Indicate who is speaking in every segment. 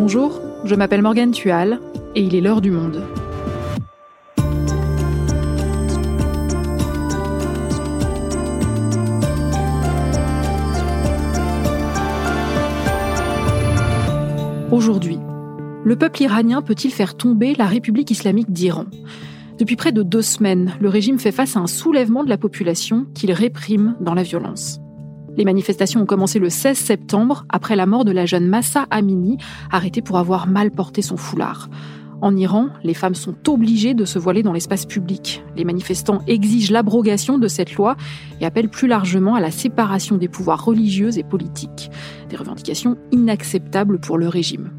Speaker 1: Bonjour, je m'appelle Morgane Tual et il est l'heure du monde. Aujourd'hui, le peuple iranien peut-il faire tomber la République islamique d'Iran? Depuis près de deux semaines, le régime fait face à un soulèvement de la population qu'il réprime dans la violence. Les manifestations ont commencé le 16 septembre, après la mort de la jeune Massa Amini, arrêtée pour avoir mal porté son foulard. En Iran, les femmes sont obligées de se voiler dans l'espace public. Les manifestants exigent l'abrogation de cette loi et appellent plus largement à la séparation des pouvoirs religieux et politiques. Des revendications inacceptables pour le régime.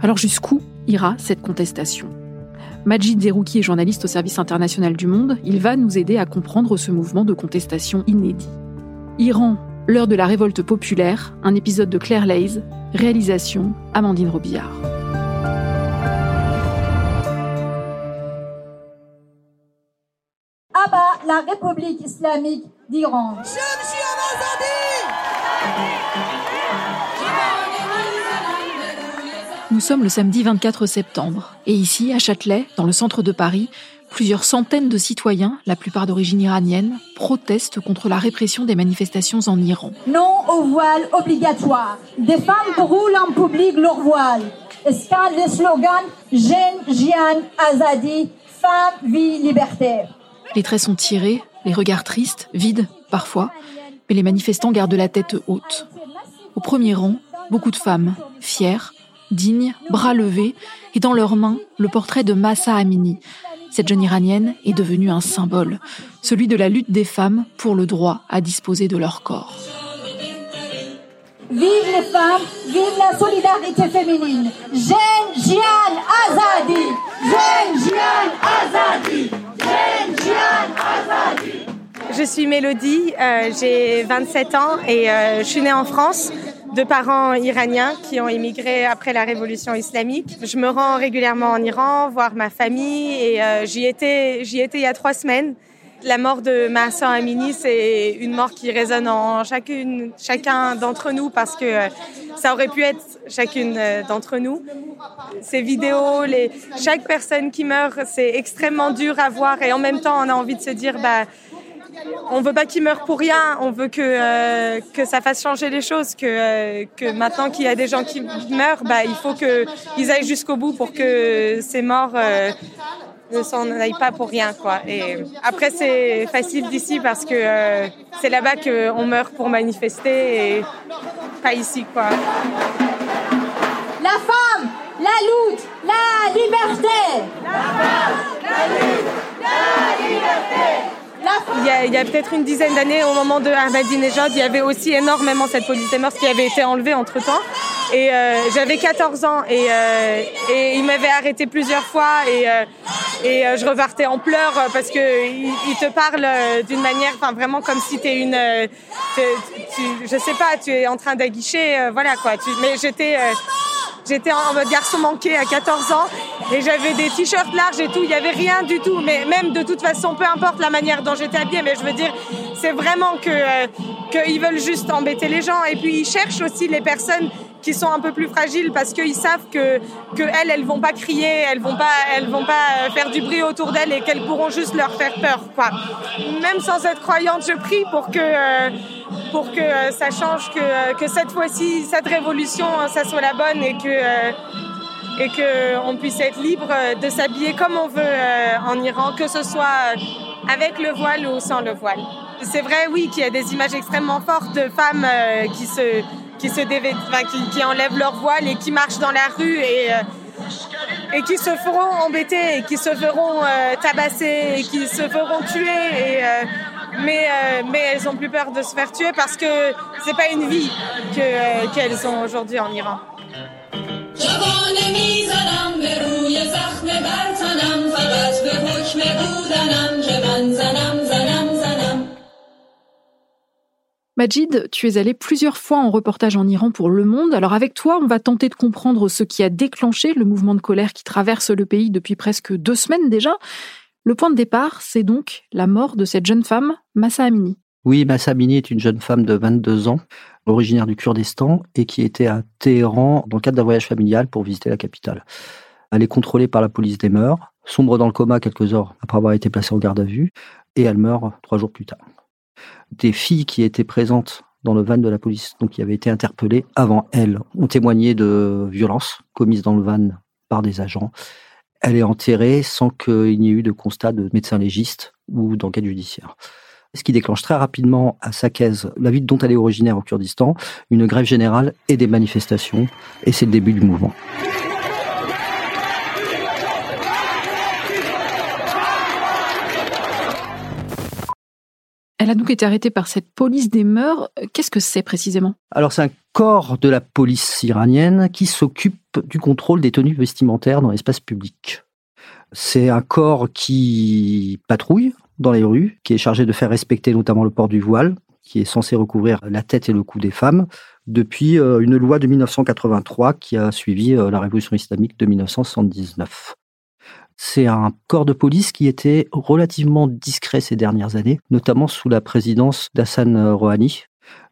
Speaker 1: Alors jusqu'où ira cette contestation? Majid Zerouki est journaliste au service international du monde. Il va nous aider à comprendre ce mouvement de contestation inédit. L'heure de la révolte populaire, un épisode de Claire Lays, réalisation Amandine Robillard.
Speaker 2: Abat la République islamique d'Iran.
Speaker 1: Nous sommes le samedi 24 septembre et ici, à Châtelet, dans le centre de Paris, Plusieurs centaines de citoyens, la plupart d'origine iranienne, protestent contre la répression des manifestations en Iran.
Speaker 2: Non au voile obligatoire. Des femmes roulent en public leur voile. Escale le slogan Jeune, Jian, Azadi, femme, vie, liberté.
Speaker 1: Les traits sont tirés, les regards tristes, vides parfois, mais les manifestants gardent la tête haute. Au premier rang, beaucoup de femmes, fières, dignes, bras levés, et dans leurs mains, le portrait de Massa Amini, cette jeune iranienne est devenue un symbole, celui de la lutte des femmes pour le droit à disposer de leur corps.
Speaker 2: Vive les femmes, vive la solidarité féminine. Jeanne Jian Azadi. Jeanne Jian Azadi. Jeanne Jian Azadi.
Speaker 3: Je suis Mélodie, euh, j'ai 27 ans et euh, je suis née en France de parents iraniens qui ont immigré après la révolution islamique. Je me rends régulièrement en Iran, voir ma famille et euh, j'y étais, j'y étais il y a trois semaines. La mort de ma soeur Amini, c'est une mort qui résonne en chacune, chacun d'entre nous parce que euh, ça aurait pu être chacune euh, d'entre nous. Ces vidéos, chaque personne qui meurt, c'est extrêmement dur à voir et en même temps, on a envie de se dire, bah, on veut pas qu'ils meurent pour rien, on veut que, euh, que ça fasse changer les choses, que, euh, que maintenant qu'il y a des gens qui meurent, bah, il faut qu'ils aillent jusqu'au bout pour que ces morts euh, ne s'en aillent pas pour rien. Quoi. Et après, c'est facile d'ici parce que c'est là-bas qu'on meurt pour manifester et pas ici. Quoi.
Speaker 2: La femme, la lutte, la liberté.
Speaker 3: La femme, la lutte, la liberté. Il y a, peut-être une dizaine d'années, au moment de Ahmadinejad, il y avait aussi énormément cette police des mœurs qui avait été enlevée entre-temps. Et euh, j'avais 14 ans et, euh, et il m'avait arrêté plusieurs fois et, euh, et je repartais en pleurs parce que il, te parle d'une manière, enfin vraiment comme si t'es une, tu, je sais pas, tu es en train d'aguicher, voilà quoi. Tu, mais j'étais J'étais en mode garçon manqué à 14 ans et j'avais des t-shirts larges et tout. Il n'y avait rien du tout. Mais même de toute façon, peu importe la manière dont j'étais habillée, mais je veux dire, c'est vraiment que euh, qu'ils veulent juste embêter les gens. Et puis ils cherchent aussi les personnes qui sont un peu plus fragiles parce qu'ils savent que, que elles, elles vont pas crier, elles vont pas, elles vont pas faire du bruit autour d'elles et qu'elles pourront juste leur faire peur. Même sans être croyante, je prie pour que, euh, pour que euh, ça change, que, euh, que cette fois-ci, cette révolution, ça soit la bonne et que, et que on puisse être libre de s'habiller comme on veut en Iran, que ce soit avec le voile ou sans le voile. C'est vrai, oui, qu'il y a des images extrêmement fortes de femmes qui se qui se qui, enlèvent leur voile et qui marchent dans la rue et euh, et qui se feront embêter qui se feront euh, tabasser qui se feront tuer euh, mais mais elles ont plus peur de se faire tuer parce que c'est pas une vie que qu'elles ont aujourd'hui en Iran.
Speaker 1: Majid, tu es allé plusieurs fois en reportage en Iran pour Le Monde. Alors avec toi, on va tenter de comprendre ce qui a déclenché le mouvement de colère qui traverse le pays depuis presque deux semaines déjà. Le point de départ, c'est donc la mort de cette jeune femme, Massa Amini.
Speaker 4: Oui, Massa Amini est une jeune femme de 22 ans, originaire du Kurdistan et qui était à Téhéran dans le cadre d'un voyage familial pour visiter la capitale. Elle est contrôlée par la police des mœurs, sombre dans le coma quelques heures après avoir été placée en garde à vue, et elle meurt trois jours plus tard. Des filles qui étaient présentes dans le van de la police, donc qui avaient été interpellées avant elle, ont témoigné de violences commises dans le van par des agents. Elle est enterrée sans qu'il n'y ait eu de constat de médecin légiste ou d'enquête judiciaire ce qui déclenche très rapidement à Sakez, la ville dont elle est originaire au Kurdistan, une grève générale et des manifestations, et c'est le début du mouvement.
Speaker 1: Elle a donc été arrêtée par cette police des mœurs. Qu'est-ce que c'est précisément?
Speaker 4: Alors c'est un corps de la police iranienne qui s'occupe du contrôle des tenues vestimentaires dans l'espace public. C'est un corps qui patrouille dans les rues, qui est chargé de faire respecter notamment le port du voile, qui est censé recouvrir la tête et le cou des femmes, depuis euh, une loi de 1983 qui a suivi euh, la révolution islamique de 1979. C'est un corps de police qui était relativement discret ces dernières années, notamment sous la présidence d'Hassan Rouhani,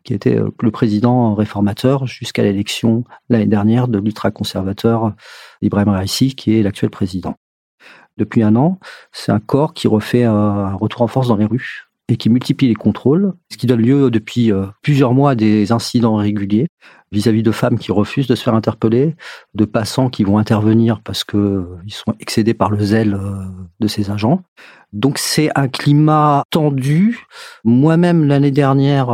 Speaker 4: qui était euh, le président réformateur jusqu'à l'élection l'année dernière de l'ultra-conservateur Ibrahim Raisi, qui est l'actuel président. Depuis un an, c'est un corps qui refait un retour en force dans les rues et qui multiplie les contrôles, ce qui donne lieu depuis euh, plusieurs mois à des incidents réguliers vis-à-vis de femmes qui refusent de se faire interpeller, de passants qui vont intervenir parce que euh, sont excédés par le zèle euh, de ces agents. Donc c'est un climat tendu. Moi-même l'année dernière,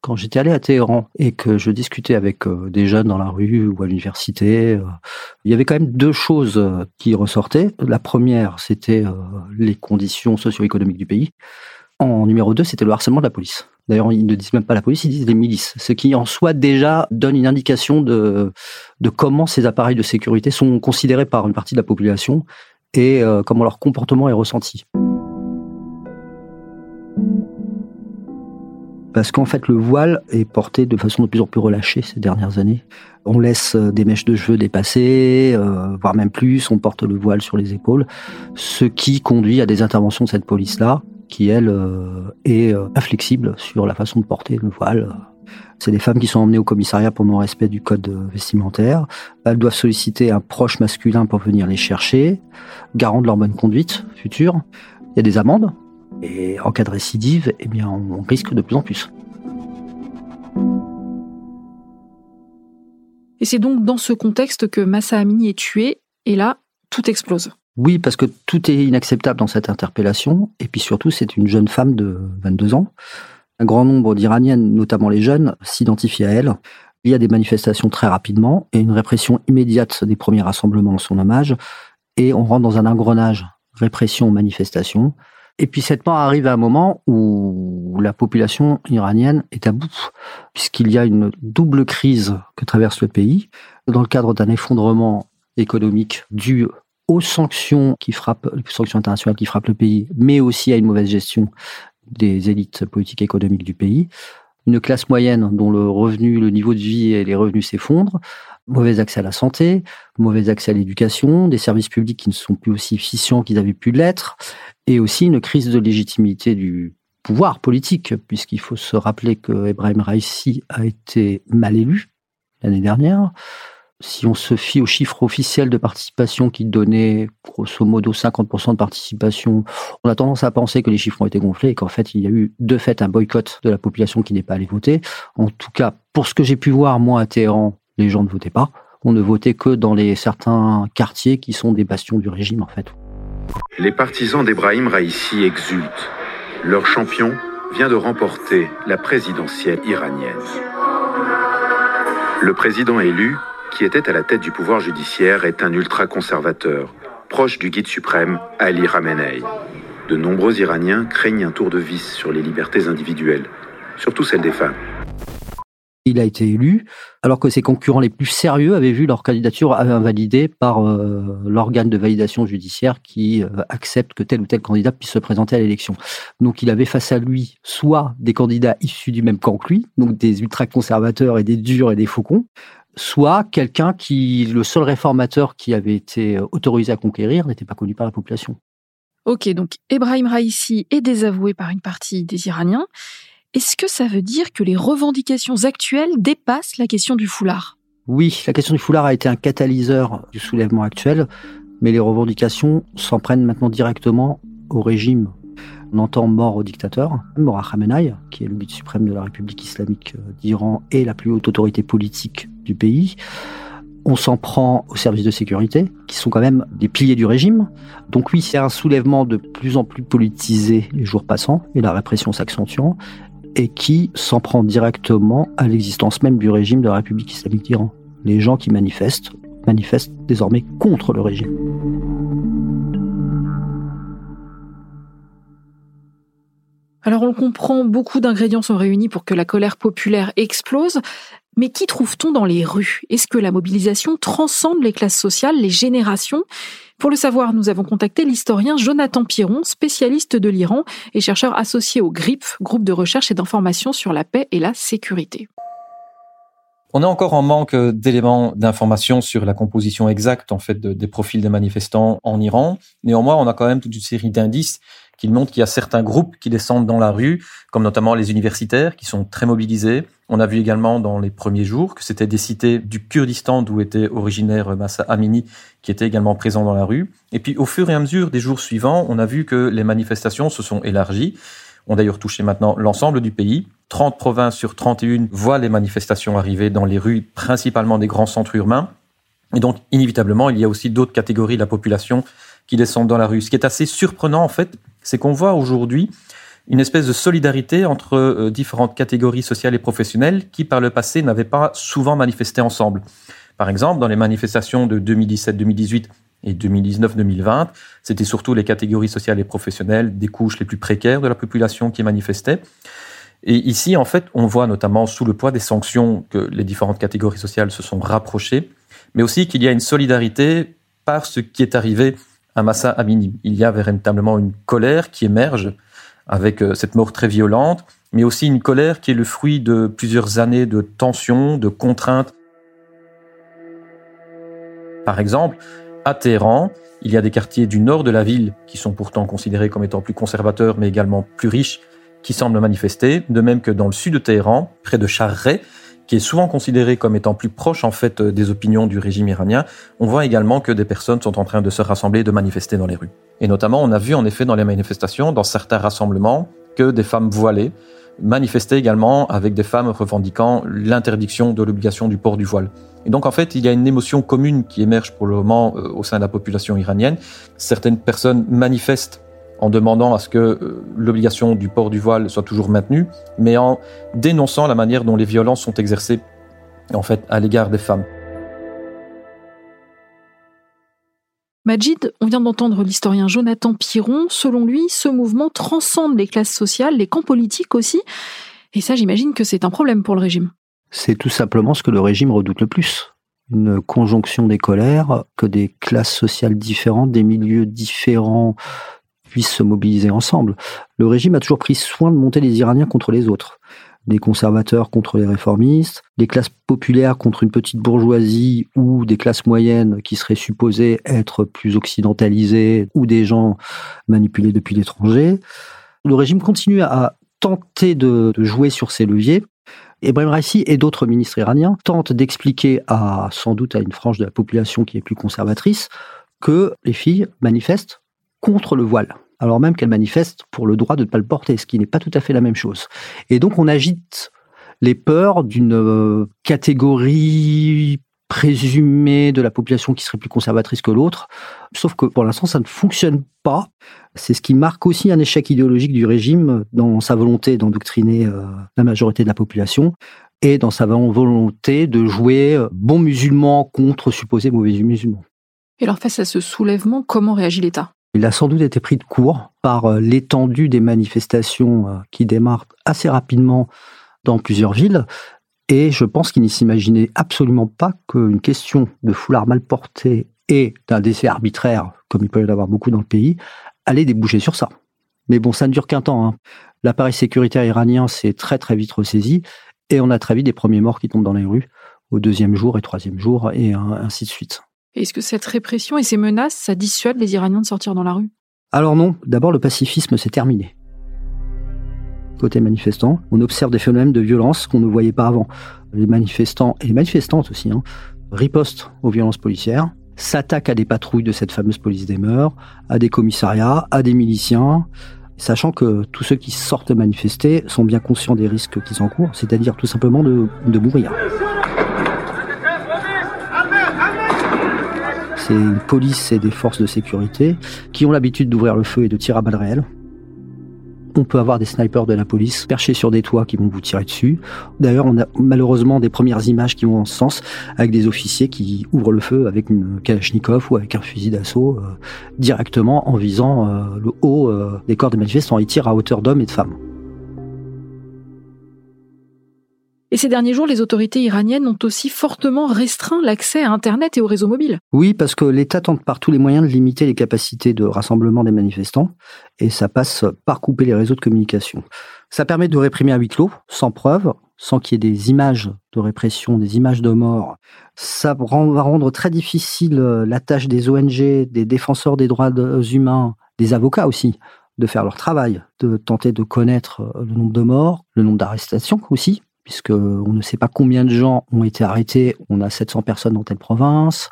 Speaker 4: quand j'étais allé à Téhéran et que je discutais avec des jeunes dans la rue ou à l'université, il y avait quand même deux choses qui ressortaient. La première, c'était les conditions socio-économiques du pays. En numéro 2, c'était le harcèlement de la police. D'ailleurs, ils ne disent même pas la police, ils disent les milices. Ce qui, en soi, déjà donne une indication de, comment ces appareils de sécurité sont considérés par une partie de la population et euh, comment leur comportement est ressenti. Parce qu'en fait, le voile est porté de façon de plus en plus relâchée ces dernières années. On laisse euh, des mèches de cheveux dépasser, euh, voire même plus, on porte le voile sur les épaules, ce qui conduit à des interventions de cette police-là, qui, elle, euh, est euh, inflexible sur la façon de porter le voile. C'est des femmes qui sont emmenées au commissariat pour non-respect du code vestimentaire. Elles doivent solliciter un proche masculin pour venir les chercher, garant de leur bonne conduite future. Il y a des amendes. Et en cas de récidive, eh bien, on risque de plus en plus.
Speaker 1: Et c'est donc dans ce contexte que Massa Amini est tué, et là, tout explose.
Speaker 4: Oui, parce que tout est inacceptable dans cette interpellation. Et puis surtout, c'est une jeune femme de 22 ans. Un grand nombre d'Iraniennes, notamment les jeunes, s'identifient à elle. Il y a des manifestations très rapidement et une répression immédiate des premiers rassemblements en son hommage. Et on rentre dans un engrenage répression-manifestation. Et puis cette mort arrive à un moment où la population iranienne est à bout, puisqu'il y a une double crise que traverse le pays, dans le cadre d'un effondrement économique dû aux sanctions qui frappent, sanctions internationales qui frappent le pays, mais aussi à une mauvaise gestion des élites politiques et économiques du pays. Une classe moyenne dont le revenu, le niveau de vie et les revenus s'effondrent, mauvais accès à la santé, mauvais accès à l'éducation, des services publics qui ne sont plus aussi efficients qu'ils avaient pu l'être, et aussi une crise de légitimité du pouvoir politique, puisqu'il faut se rappeler que Ebrahim Raisi a été mal élu l'année dernière, si on se fie aux chiffres officiels de participation qui donnaient grosso modo 50% de participation, on a tendance à penser que les chiffres ont été gonflés et qu'en fait il y a eu de fait un boycott de la population qui n'est pas allée voter. En tout cas, pour ce que j'ai pu voir moi à Téhéran, les gens ne votaient pas. On ne votait que dans les certains quartiers qui sont des bastions du régime en fait.
Speaker 5: Les partisans d'Ebrahim Raisi exultent. Leur champion vient de remporter la présidentielle iranienne. Le président élu qui était à la tête du pouvoir judiciaire, est un ultra-conservateur, proche du guide suprême Ali Khamenei. De nombreux Iraniens craignent un tour de vis sur les libertés individuelles, surtout celles des femmes.
Speaker 4: Il a été élu, alors que ses concurrents les plus sérieux avaient vu leur candidature invalidée par euh, l'organe de validation judiciaire qui euh, accepte que tel ou tel candidat puisse se présenter à l'élection. Donc il avait face à lui soit des candidats issus du même camp que lui, donc des ultra-conservateurs et des durs et des faucons, soit quelqu'un qui, le seul réformateur qui avait été euh, autorisé à conquérir, n'était pas connu par la population.
Speaker 1: Ok, donc Ebrahim Raisi est désavoué par une partie des Iraniens. Est-ce que ça veut dire que les revendications actuelles dépassent la question du foulard?
Speaker 4: Oui, la question du foulard a été un catalyseur du soulèvement actuel, mais les revendications s'en prennent maintenant directement au régime. On entend mort au dictateur, mort à Khamenei, qui est le but suprême de la République islamique d'Iran et la plus haute autorité politique du pays. On s'en prend aux services de sécurité, qui sont quand même des piliers du régime. Donc oui, c'est un soulèvement de plus en plus politisé les jours passants, et la répression s'accentuant, et qui s'en prend directement à l'existence même du régime de la République islamique d'Iran. Les gens qui manifestent manifestent désormais contre le régime.
Speaker 1: Alors on le comprend, beaucoup d'ingrédients sont réunis pour que la colère populaire explose. Mais qui trouve-t-on dans les rues? Est-ce que la mobilisation transcende les classes sociales, les générations? Pour le savoir, nous avons contacté l'historien Jonathan Piron, spécialiste de l'Iran et chercheur associé au GRIP, groupe de recherche et d'information sur la paix et la sécurité.
Speaker 6: On est encore en manque d'éléments d'information sur la composition exacte en fait des profils des manifestants en Iran. Néanmoins, on a quand même toute une série d'indices qui montrent qu'il y a certains groupes qui descendent dans la rue, comme notamment les universitaires qui sont très mobilisés. On a vu également dans les premiers jours que c'était des cités du Kurdistan d'où était originaire Massa Amini qui étaient également présents dans la rue. Et puis au fur et à mesure des jours suivants, on a vu que les manifestations se sont élargies, ont d'ailleurs touché maintenant l'ensemble du pays. 30 provinces sur 31 voient les manifestations arriver dans les rues, principalement des grands centres urbains. Et donc, inévitablement, il y a aussi d'autres catégories de la population qui descendent dans la rue. Ce qui est assez surprenant, en fait, c'est qu'on voit aujourd'hui une espèce de solidarité entre euh, différentes catégories sociales et professionnelles qui, par le passé, n'avaient pas souvent manifesté ensemble. Par exemple, dans les manifestations de 2017-2018 et 2019-2020, c'était surtout les catégories sociales et professionnelles des couches les plus précaires de la population qui manifestaient. Et ici, en fait, on voit notamment sous le poids des sanctions que les différentes catégories sociales se sont rapprochées, mais aussi qu'il y a une solidarité par ce qui est arrivé à Massa Amini. Il y a véritablement une colère qui émerge avec euh, cette mort très violente, mais aussi une colère qui est le fruit de plusieurs années de tensions, de contraintes. Par exemple, à Téhéran, il y a des quartiers du nord de la ville qui sont pourtant considérés comme étant plus conservateurs, mais également plus riches, qui semblent manifester, de même que dans le sud de Téhéran, près de Charré, qui est souvent considéré comme étant plus proche en fait des opinions du régime iranien, on voit également que des personnes sont en train de se rassembler, de manifester dans les rues. Et notamment, on a vu en effet dans les manifestations, dans certains rassemblements, que des femmes voilées manifestaient également avec des femmes revendiquant l'interdiction de l'obligation du port du voile. Et donc en fait, il y a une émotion commune qui émerge pour le moment euh, au sein de la population iranienne. Certaines personnes manifestent en demandant à ce que euh, l'obligation du port du voile soit toujours maintenue, mais en dénonçant la manière dont les violences sont exercées en fait à l'égard des femmes.
Speaker 1: Majid, on vient d'entendre l'historien Jonathan Piron. Selon lui, ce mouvement transcende les classes sociales, les camps politiques aussi. Et ça, j'imagine que c'est un problème pour le régime.
Speaker 4: C'est tout simplement ce que le régime redoute le plus. Une conjonction des colères, que des classes sociales différentes, des milieux différents se mobiliser ensemble. Le régime a toujours pris soin de monter les Iraniens contre les autres. Des conservateurs contre les réformistes, des classes populaires contre une petite bourgeoisie ou des classes moyennes qui seraient supposées être plus occidentalisées ou des gens manipulés depuis l'étranger. Le régime continue à tenter de, jouer sur ces leviers. Ebrahim Raisi et d'autres ministres iraniens tentent d'expliquer à, sans doute à une frange de la population qui est plus conservatrice, que les filles manifestent contre le voile, alors même qu'elle manifeste pour le droit de ne pas le porter, ce qui n'est pas tout à fait la même chose. Et donc on agite les peurs d'une euh, catégorie présumée de la population qui serait plus conservatrice que l'autre, sauf que pour l'instant ça ne fonctionne pas. C'est ce qui marque aussi un échec idéologique du régime dans sa volonté d'endoctriner euh, la majorité de la population et dans sa volonté de jouer euh, bon musulman contre supposés mauvais musulmans.
Speaker 1: Et alors face à ce soulèvement, comment réagit l'État?
Speaker 4: Il a sans doute été pris de court par euh, l'étendue des manifestations euh, qui démarrent assez rapidement dans plusieurs villes. Et je pense qu'il ne s'imaginait absolument pas qu'une question de foulard mal porté et d'un décès arbitraire, comme il peut y en avoir beaucoup dans le pays, allait déboucher sur ça. Mais bon, ça ne dure qu'un temps. Hein. L'appareil sécuritaire iranien s'est très très vite ressaisi et on a très vite des premiers morts qui tombent dans les rues au deuxième jour et troisième jour et ainsi de suite.
Speaker 1: Est-ce que cette répression et ces menaces, ça dissuade les Iraniens de sortir dans la rue?
Speaker 4: Alors non, d'abord le pacifisme s'est terminé. côté manifestants. On observe des phénomènes de violence qu'on ne voyait pas avant. Les manifestants et les manifestantes aussi hein, ripostent aux violences policières, s'attaquent à des patrouilles de cette fameuse police des mœurs, à des commissariats, à des miliciens, sachant que tous ceux qui sortent manifester sont bien conscients des risques qu'ils encourent, c'est-à-dire tout simplement de, de mourir. C'est une police et des forces de sécurité qui ont l'habitude d'ouvrir le feu et de tirer à balles réelles. On peut avoir des snipers de la police perchés sur des toits qui vont vous tirer dessus. D'ailleurs, on a malheureusement des premières images qui vont en ce sens avec des officiers qui ouvrent le feu avec une Kalachnikov ou avec un fusil d'assaut euh, directement en visant euh, le haut euh, des corps des manifestants. Ils tirent à hauteur d'hommes et de femmes.
Speaker 1: Et ces derniers jours, les autorités iraniennes ont aussi fortement restreint l'accès à Internet et aux réseaux mobiles.
Speaker 4: Oui, parce que l'État tente par tous les moyens de limiter les capacités de rassemblement des manifestants, et ça passe par couper les réseaux de communication. Ça permet de réprimer à huis clos, sans preuve, sans qu'il y ait des images de répression, des images de mort. Ça va rendre très difficile euh, la tâche des ONG, des défenseurs des droits humains, des avocats aussi, de faire leur travail, de tenter de connaître euh, le nombre de morts, le nombre d'arrestations aussi, puisque on ne sait pas combien de gens ont été arrêtés. On a 700 personnes dans telle province.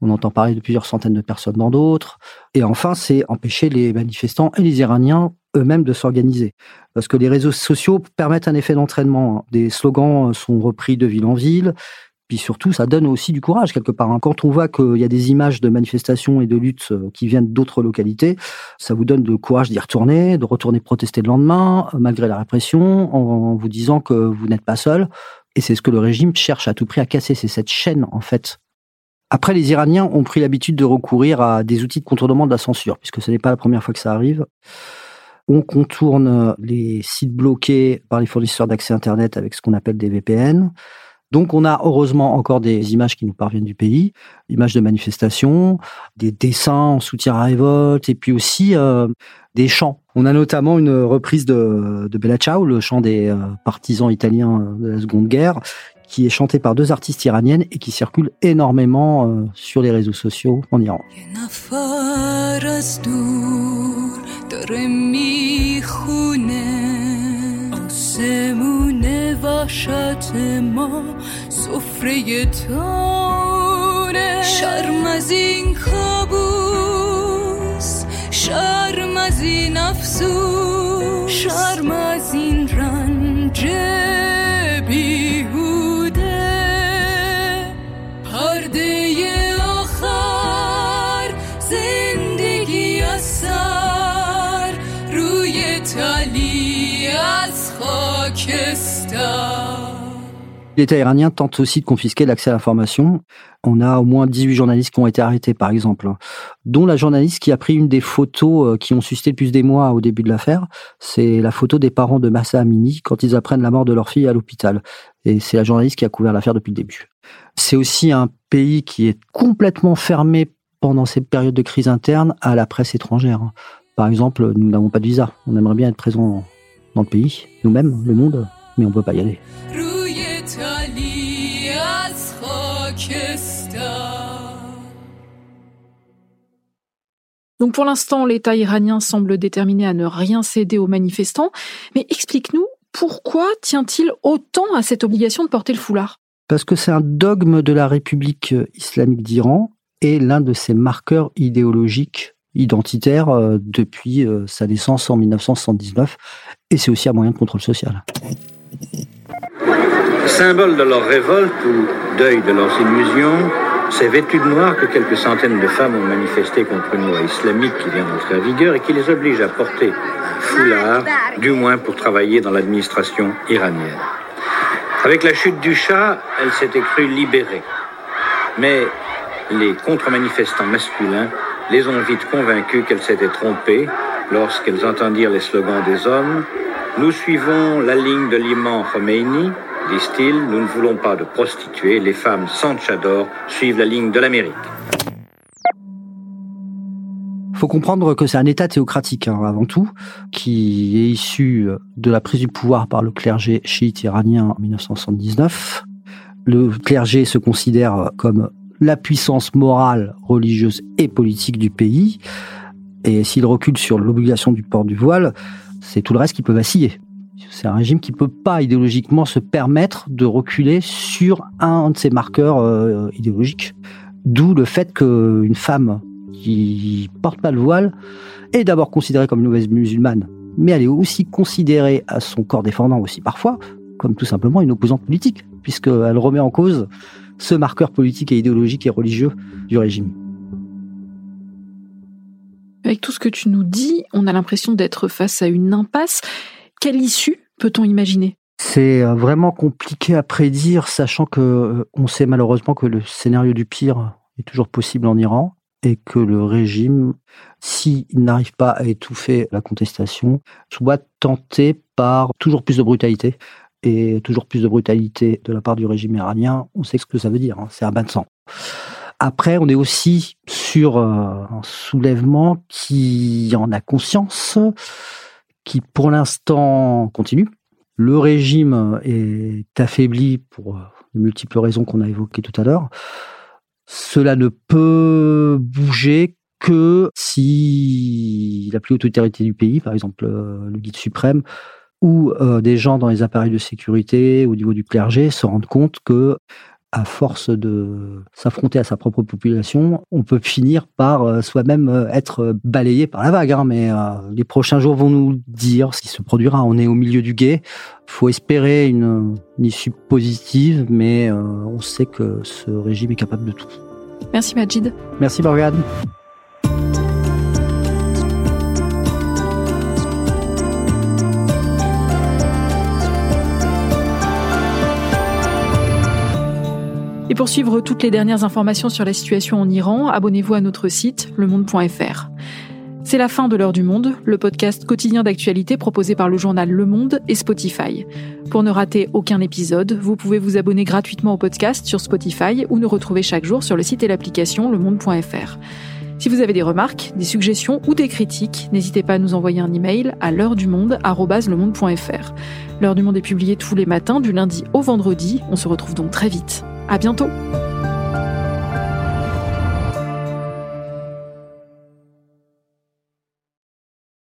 Speaker 4: On entend parler de plusieurs centaines de personnes dans d'autres. Et enfin, c'est empêcher les manifestants et les Iraniens eux-mêmes de s'organiser. Parce que les réseaux sociaux permettent un effet d'entraînement. Des slogans sont repris de ville en ville. Puis surtout, ça donne aussi du courage quelque part. Hein. Quand on voit qu'il y a des images de manifestations et de luttes euh, qui viennent d'autres localités, ça vous donne du courage d'y retourner, de retourner protester le lendemain, euh, malgré la répression, en vous disant que vous n'êtes pas seul. Et c'est ce que le régime cherche à tout prix à casser. C'est cette chaîne, en fait. Après, les Iraniens ont pris l'habitude de recourir à des outils de contournement de la censure, puisque ce n'est pas la première fois que ça arrive. On contourne les sites bloqués par les fournisseurs d'accès Internet avec ce qu'on appelle des VPN. Donc on a heureusement encore des images qui nous parviennent du pays, images de manifestations, des dessins en soutien à la révolte, et puis aussi euh, des chants. On a notamment une reprise de, de Bella Ciao, le chant des euh, partisans italiens de la Seconde Guerre, qui est chanté par deux artistes iraniennes et qui circule énormément euh, sur les réseaux sociaux en Iran. وحشت ما سفره تانه شرم از این کابوس شرم از این افسوس شرم از این رنج. L'État iranien tente aussi de confisquer l'accès à l'information. On a au moins 18 journalistes qui ont été arrêtés, par exemple, dont la journaliste qui a pris une des photos euh, qui ont suscité le plus d'émoi au début de l'affaire. C'est la photo des parents de Massa Amini quand ils apprennent la mort de leur fille à l'hôpital. Et c'est la journaliste qui a couvert l'affaire depuis le début. C'est aussi un pays qui est complètement fermé pendant ces périodes de crise interne à la presse étrangère. Par exemple, nous n'avons pas de visa. On aimerait bien être présent dans le pays, nous-mêmes, le monde, mais on ne peut pas y aller.
Speaker 1: Donc pour l'instant, l'État iranien semble déterminé à ne rien céder aux manifestants, mais explique-nous pourquoi tient-il autant à cette obligation de porter le foulard?
Speaker 4: Parce que c'est un dogme de la République islamique d'Iran et l'un de ses marqueurs idéologiques identitaires euh, depuis euh, sa naissance en 1979, et c'est aussi un moyen de contrôle social.
Speaker 7: Symbole de leur révolte ou deuil de leurs illusions, c'est vêtu de noir que quelques centaines de femmes ont manifesté contre une loi islamique qui vient d'entrer en vigueur et qui les oblige à porter foulard, du moins pour travailler dans l'administration iranienne. Avec la chute du Shah, elle s'était crue libérée. Mais les contre-manifestants masculins les ont vite convaincus qu'elles s'étaient trompées lorsqu'elles entendirent les slogans des hommes. Nous suivons la ligne de l'imam Khomeini, disent-ils, nous ne voulons pas de prostituées, les femmes sans chador suivent la ligne de l'Amérique.
Speaker 4: faut comprendre que c'est un État théocratique hein, avant tout, qui est issu de la prise du pouvoir par le clergé chiite iranien en 1979. Le clergé se considère comme la puissance morale, religieuse et politique du pays. Et s'il recule sur l'obligation du port du voile, c'est tout le reste qui peut vaciller. C'est un régime qui peut pas idéologiquement se permettre de reculer sur un de ses marqueurs euh, idéologiques. D'où le fait qu'une femme qui porte pas le voile est d'abord considérée comme une mauvaise musulmane, mais elle est aussi considérée à son corps défendant aussi parfois comme tout simplement une opposante politique, puisqu'elle remet en cause ce marqueur politique et idéologique et religieux du régime.
Speaker 1: Avec tout ce que tu nous dis, on a l'impression d'être face à une impasse. Quelle issue peut-on imaginer?
Speaker 4: C'est euh, vraiment compliqué à prédire, sachant que euh, on sait malheureusement que le scénario du pire est toujours possible en Iran et que le régime, s'il n'arrive pas à étouffer la contestation, soit tenté par toujours plus de brutalité et toujours plus de brutalité de la part du régime iranien. On sait ce que ça veut dire, hein. c'est un bain de sang. Après, on est aussi sur euh, un soulèvement qui en a conscience, qui pour l'instant continue. Le régime est affaibli pour de multiples raisons qu'on a évoquées tout à l'heure. Cela ne peut bouger que si la plus haute autorité du pays, par exemple euh, le guide suprême, ou euh, des gens dans les appareils de sécurité au niveau du clergé se rendent compte que à force de s'affronter à sa propre population, on peut finir par euh, soi-même euh, être balayé par la vague. Hein. mais euh, les prochains jours vont nous dire ce qui se produira. On est au milieu du guet. Il faut espérer une, une, issue positive, mais on sait que ce régime est capable de tout.
Speaker 1: Merci Majid.
Speaker 4: Merci Morgane.
Speaker 1: Pour suivre toutes les dernières informations sur la situation en Iran, abonnez-vous à notre site lemonde.fr. C'est la fin de l'heure du monde, le podcast quotidien d'actualité proposé par le journal Le Monde et Spotify. Pour ne rater aucun épisode, vous pouvez vous abonner gratuitement au podcast sur Spotify ou nous retrouver chaque jour sur le site et l'application lemonde.fr. Si vous avez des remarques, des suggestions ou des critiques, n'hésitez pas à nous envoyer un email à l'heure du monde. L'heure du monde est publiée tous les matins du lundi au vendredi. On se retrouve donc très vite. À bientôt!